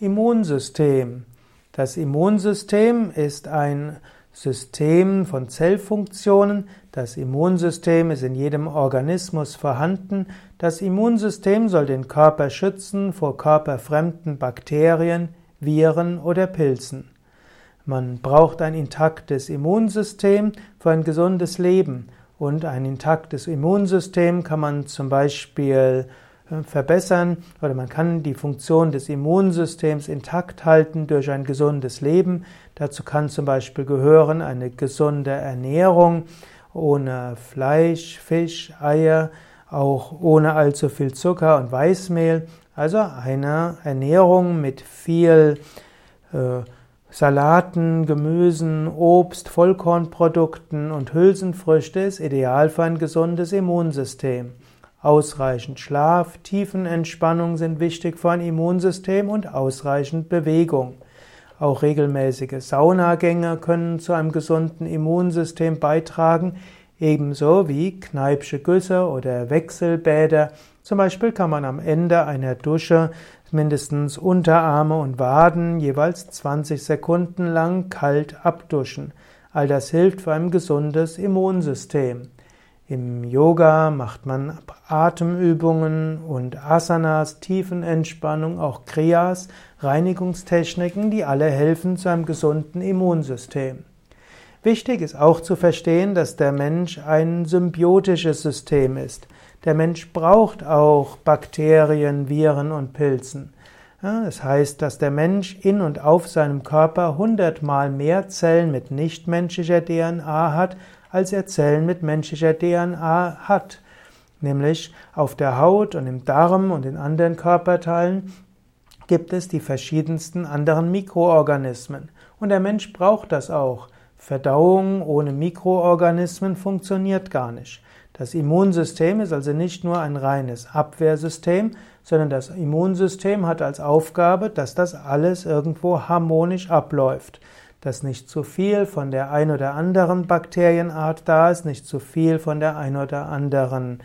Immunsystem. Das Immunsystem ist ein System von Zellfunktionen. Das Immunsystem ist in jedem Organismus vorhanden. Das Immunsystem soll den Körper schützen vor körperfremden Bakterien, Viren oder Pilzen. Man braucht ein intaktes Immunsystem für ein gesundes Leben. Und ein intaktes Immunsystem kann man zum Beispiel verbessern oder man kann die Funktion des Immunsystems intakt halten durch ein gesundes Leben. Dazu kann zum Beispiel gehören eine gesunde Ernährung ohne Fleisch, Fisch, Eier, auch ohne allzu viel Zucker und Weißmehl. Also eine Ernährung mit viel äh, Salaten, Gemüsen, Obst, Vollkornprodukten und Hülsenfrüchte ist ideal für ein gesundes Immunsystem. Ausreichend Schlaf, Tiefenentspannung sind wichtig für ein Immunsystem und ausreichend Bewegung. Auch regelmäßige Saunagänge können zu einem gesunden Immunsystem beitragen, ebenso wie Kneipsche Güsse oder Wechselbäder. Zum Beispiel kann man am Ende einer Dusche mindestens Unterarme und Waden jeweils 20 Sekunden lang kalt abduschen. All das hilft für ein gesundes Immunsystem. Im Yoga macht man Atemübungen und Asanas, Tiefenentspannung, auch Kriyas, Reinigungstechniken, die alle helfen zu einem gesunden Immunsystem. Wichtig ist auch zu verstehen, dass der Mensch ein symbiotisches System ist. Der Mensch braucht auch Bakterien, Viren und Pilzen. Das heißt, dass der Mensch in und auf seinem Körper hundertmal mehr Zellen mit nichtmenschlicher DNA hat, als er Zellen mit menschlicher DNA hat. Nämlich auf der Haut und im Darm und in anderen Körperteilen gibt es die verschiedensten anderen Mikroorganismen. Und der Mensch braucht das auch. Verdauung ohne Mikroorganismen funktioniert gar nicht. Das Immunsystem ist also nicht nur ein reines Abwehrsystem, sondern das Immunsystem hat als Aufgabe, dass das alles irgendwo harmonisch abläuft dass nicht zu viel von der ein oder anderen Bakterienart da ist, nicht zu viel von der ein oder anderen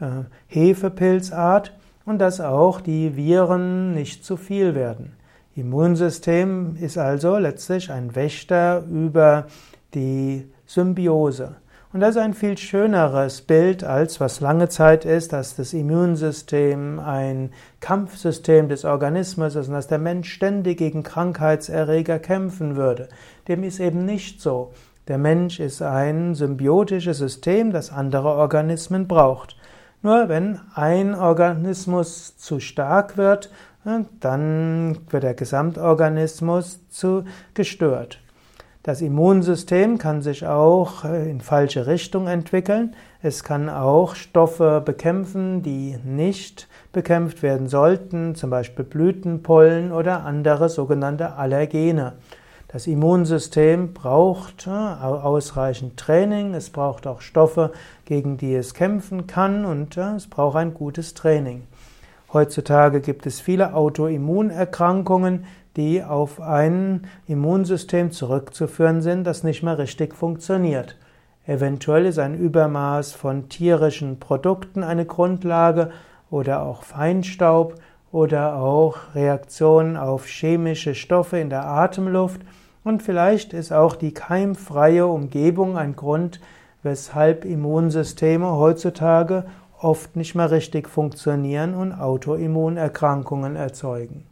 äh, Hefepilzart und dass auch die Viren nicht zu viel werden. Immunsystem ist also letztlich ein Wächter über die Symbiose. Und das ist ein viel schöneres Bild, als was lange Zeit ist, dass das Immunsystem ein Kampfsystem des Organismus ist und dass der Mensch ständig gegen Krankheitserreger kämpfen würde. Dem ist eben nicht so. Der Mensch ist ein symbiotisches System, das andere Organismen braucht. Nur wenn ein Organismus zu stark wird, dann wird der Gesamtorganismus zu gestört. Das Immunsystem kann sich auch äh, in falsche Richtung entwickeln. Es kann auch Stoffe bekämpfen, die nicht bekämpft werden sollten, zum Beispiel Blütenpollen oder andere sogenannte Allergene. Das Immunsystem braucht äh, ausreichend Training, es braucht auch Stoffe, gegen die es kämpfen kann und äh, es braucht ein gutes Training. Heutzutage gibt es viele Autoimmunerkrankungen, die auf ein Immunsystem zurückzuführen sind, das nicht mehr richtig funktioniert. Eventuell ist ein Übermaß von tierischen Produkten eine Grundlage oder auch Feinstaub oder auch Reaktionen auf chemische Stoffe in der Atemluft und vielleicht ist auch die keimfreie Umgebung ein Grund, weshalb Immunsysteme heutzutage oft nicht mehr richtig funktionieren und Autoimmunerkrankungen erzeugen.